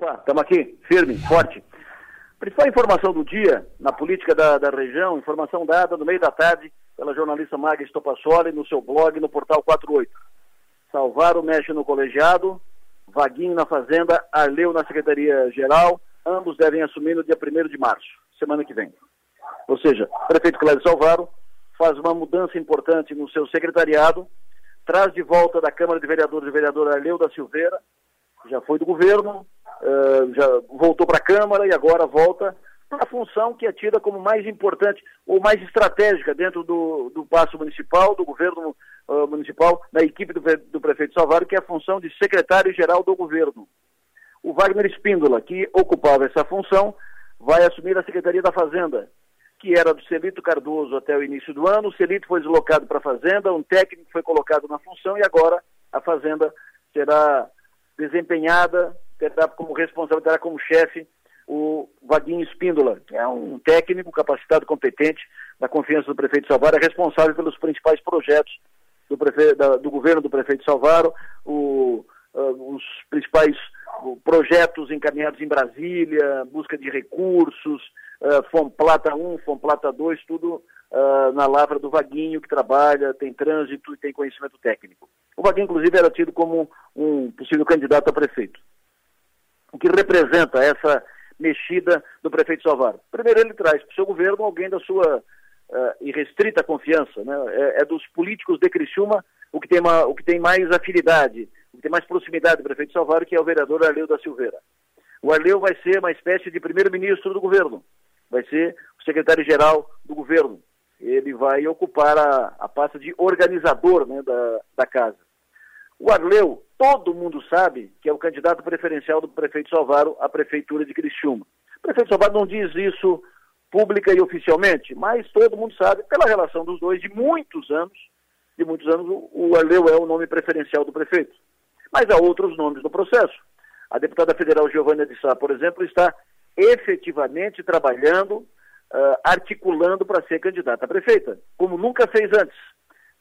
Opa, estamos aqui, firme, forte. Principal informação do dia, na política da, da região, informação dada no meio da tarde pela jornalista Magda Stopassoli no seu blog no Portal 48. Salvaro mexe no colegiado, Vaguinho na Fazenda, Arleu na Secretaria-Geral, ambos devem assumir no dia 1 de março, semana que vem. Ou seja, o prefeito Cláudio Salvaro faz uma mudança importante no seu secretariado, traz de volta da Câmara de Vereadores o vereador Arleu da Silveira, já foi do governo, uh, já voltou para a Câmara e agora volta para a função que é tida como mais importante ou mais estratégica dentro do, do passo municipal, do governo uh, municipal, da equipe do, do prefeito Salvador, que é a função de secretário-geral do governo. O Wagner Espíndola, que ocupava essa função, vai assumir a Secretaria da Fazenda, que era do Celito Cardoso até o início do ano. O Celito foi deslocado para a Fazenda, um técnico foi colocado na função e agora a Fazenda será desempenhada, terá como responsável, terá como chefe o Vaguinho Espíndola, que é um técnico capacitado, competente, da confiança do prefeito Salvaro, é responsável pelos principais projetos do, prefe... da, do governo do prefeito Salvaro, o, uh, os principais projetos encaminhados em Brasília, busca de recursos, uh, Fomplata 1, Fomplata 2, tudo uh, na lavra do Vaguinho, que trabalha, tem trânsito e tem conhecimento técnico. O Vaguinho, inclusive, era tido como um possível candidato a prefeito. O que representa essa mexida do prefeito Salvador? Primeiro, ele traz para o seu governo alguém da sua uh, irrestrita confiança, né? é, é, dos políticos de Criciúma o que, tem uma, o que tem mais afinidade, o que tem mais proximidade do prefeito Salvador, que é o vereador Arleu da Silveira. O Arleu vai ser uma espécie de primeiro-ministro do governo, vai ser o secretário-geral do governo. Ele vai ocupar a, a pasta de organizador né, da, da casa. O Arleu, todo mundo sabe que é o candidato preferencial do prefeito Salvaro à prefeitura de Criciúma. O prefeito Salvaro não diz isso pública e oficialmente, mas todo mundo sabe, pela relação dos dois de muitos anos, de muitos anos, o Arleu é o nome preferencial do prefeito. Mas há outros nomes no processo. A deputada federal Giovanna de Sá, por exemplo, está efetivamente trabalhando, uh, articulando para ser candidata a prefeita, como nunca fez antes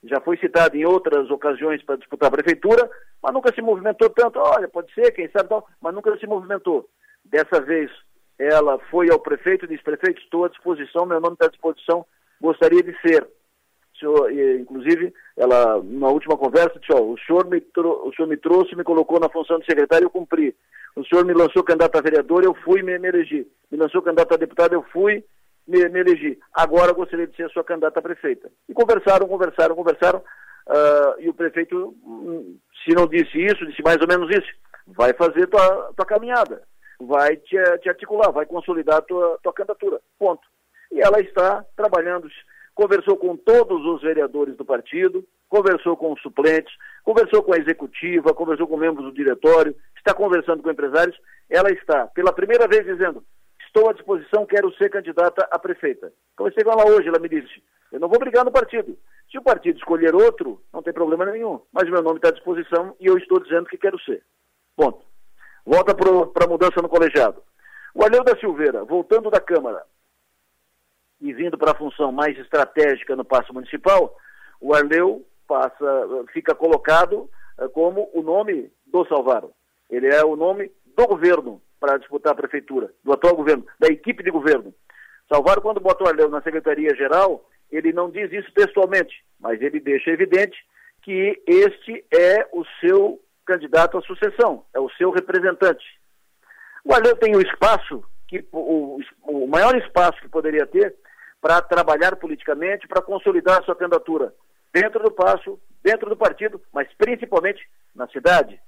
já foi citado em outras ocasiões para disputar a prefeitura, mas nunca se movimentou tanto. Olha, pode ser, quem sabe tal, mas nunca se movimentou. Dessa vez ela foi ao prefeito e disse, prefeito, estou à disposição, meu nome está à disposição, gostaria de ser. Senhor, inclusive, ela, na última conversa, disse, ó, o, senhor me o senhor me trouxe, me colocou na função de secretário, eu cumpri. O senhor me lançou candidato a vereador, eu fui me, me elegi. Me lançou candidato a deputado, eu fui me, me elegi. Agora gostaria de ser sua candidata a prefeita. E conversaram, conversaram, conversaram, uh, e o prefeito, hum, se não disse isso, disse mais ou menos isso, vai fazer tua, tua caminhada, vai te, te articular, vai consolidar tua, tua candidatura. Ponto. E ela está trabalhando, conversou com todos os vereadores do partido, conversou com os suplentes, conversou com a executiva, conversou com membros do diretório, está conversando com empresários. Ela está, pela primeira vez, dizendo: estou à disposição, quero ser candidata a prefeita. Conversei com ela hoje, ela me disse, eu não vou brigar no partido. Se o partido escolher outro, não tem problema nenhum. Mas meu nome está à disposição e eu estou dizendo que quero ser. Ponto. Volta para a mudança no colegiado. O Arleu da Silveira, voltando da Câmara e vindo para a função mais estratégica no passo municipal, o Arleu passa, fica colocado eh, como o nome do Salvaro. Ele é o nome do governo para disputar a prefeitura, do atual governo, da equipe de governo. Salvador, quando botou Arleu na Secretaria-Geral, ele não diz isso textualmente, mas ele deixa evidente que este é o seu candidato à sucessão, é o seu representante. O Arleu tem o espaço, que, o, o maior espaço que poderia ter para trabalhar politicamente, para consolidar a sua candidatura dentro do passo, dentro do partido, mas principalmente na cidade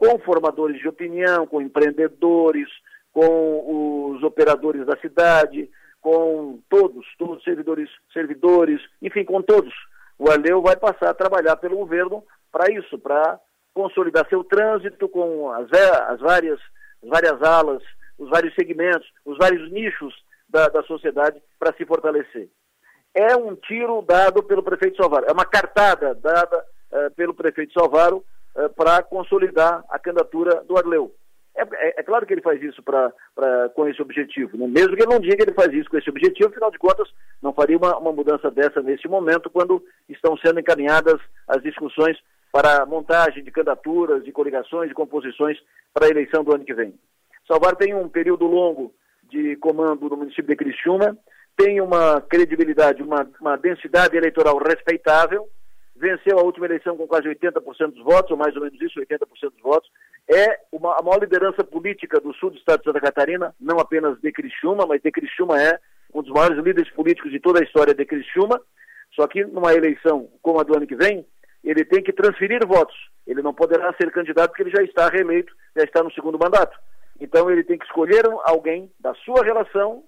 com formadores de opinião, com empreendedores, com os operadores da cidade, com todos, todos os servidores, servidores, enfim, com todos. O Arleu vai passar a trabalhar pelo governo para isso, para consolidar seu trânsito com as, as, várias, as várias alas, os vários segmentos, os vários nichos da, da sociedade para se fortalecer. É um tiro dado pelo prefeito Salvaro, é uma cartada dada uh, pelo prefeito Salvaro uh, para consolidar a candidatura do Arleu. É, é, é, claro que ele faz isso pra, pra, com esse objetivo. Né? Mesmo que ele não diga que ele faz isso com esse objetivo, afinal de contas, não faria uma, uma mudança dessa nesse momento, quando estão sendo encaminhadas as discussões para montagem de candidaturas, de coligações, de composições para a eleição do ano que vem. Salvar tem um período longo de comando no município de Criciúma, tem uma credibilidade, uma, uma densidade eleitoral respeitável, venceu a última eleição com quase 80% dos votos, ou mais ou menos isso, 80% dos votos, é uma, a maior liderança política do sul do estado de Santa Catarina, não apenas de Criciúma, mas de Criciúma é um dos maiores líderes políticos de toda a história de Criciúma, só que numa eleição como a do ano que vem, ele tem que transferir votos. Ele não poderá ser candidato porque ele já está reeleito, já está no segundo mandato. Então ele tem que escolher alguém da sua relação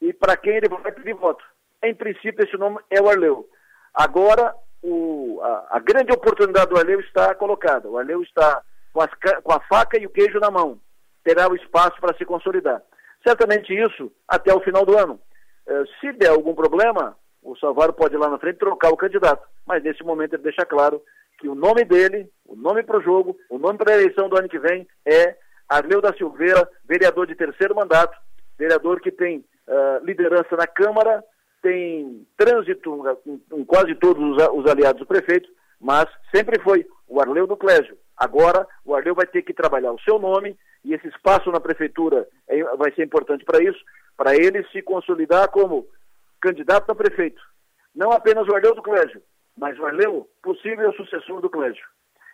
e para quem ele vai pedir voto. Em princípio, esse nome é o Arleu. Agora, o, a, a, grande oportunidade do Arleu está colocada. O Arleu está com, as, com a faca e o queijo na mão. Terá o espaço para se consolidar. Certamente isso até o final do ano. Eh, se der algum problema, o Salvador pode ir lá na frente trocar o candidato. Mas nesse momento ele deixa claro que o nome dele, o nome para o jogo, o nome para a eleição do ano que vem é Arleu da Silveira, vereador de terceiro mandato, vereador que tem uh, liderança na Câmara, tem trânsito em quase todos os, os, aliados do prefeito, mas sempre foi o Arleu do Clésio. Agora, o Arleu vai ter que trabalhar o seu nome e esse espaço na prefeitura é, vai ser importante para isso, para ele se consolidar como candidato a prefeito. Não apenas o Arleu do Clésio, mas o Arleu, possível sucessor do Clésio.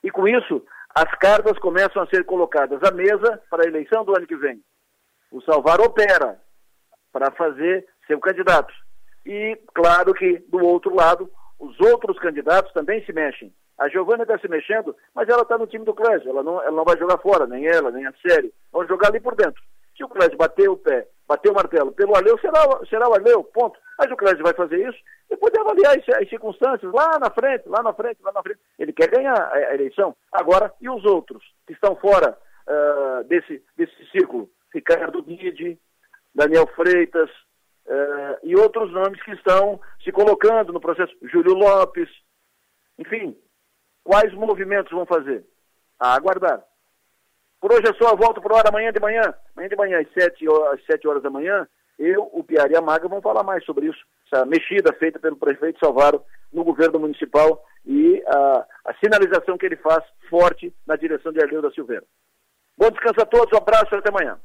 E com isso, as cartas começam a ser colocadas à mesa para a eleição do ano que vem. O Salvar opera para fazer seu candidato. E, claro que, do outro lado, os outros candidatos também se mexem. A Giovana está se mexendo, mas ela está no time do Clésio. Ela não, ela não vai jogar fora, nem ela, nem a série. Vão jogar ali por dentro. Se o Clésio bater o pé, bater o martelo pelo Arleu, será, será o Arleu, ponto. Mas o Clésio vai fazer isso depois de avaliar as circunstâncias lá na frente, lá na frente, lá na frente. Ele quer ganhar a eleição. Agora, e os outros que estão fora uh, desse, desse círculo? Ricardo Guide, Daniel Freitas uh, e outros nomes que estão se colocando no processo. Júlio Lopes. Enfim, quais movimentos vão fazer? A aguardar. Por hoje é só, volto por hora amanhã de manhã. Amanhã de manhã, às 7 horas, às 7 horas da manhã, eu, o Piara e a Maga vão falar mais sobre isso. Essa mexida feita pelo prefeito Salvaro no governo municipal e a, a sinalização que ele faz forte na direção de Arleu da Silveira. Bom descanso a todos, um abraço e até amanhã.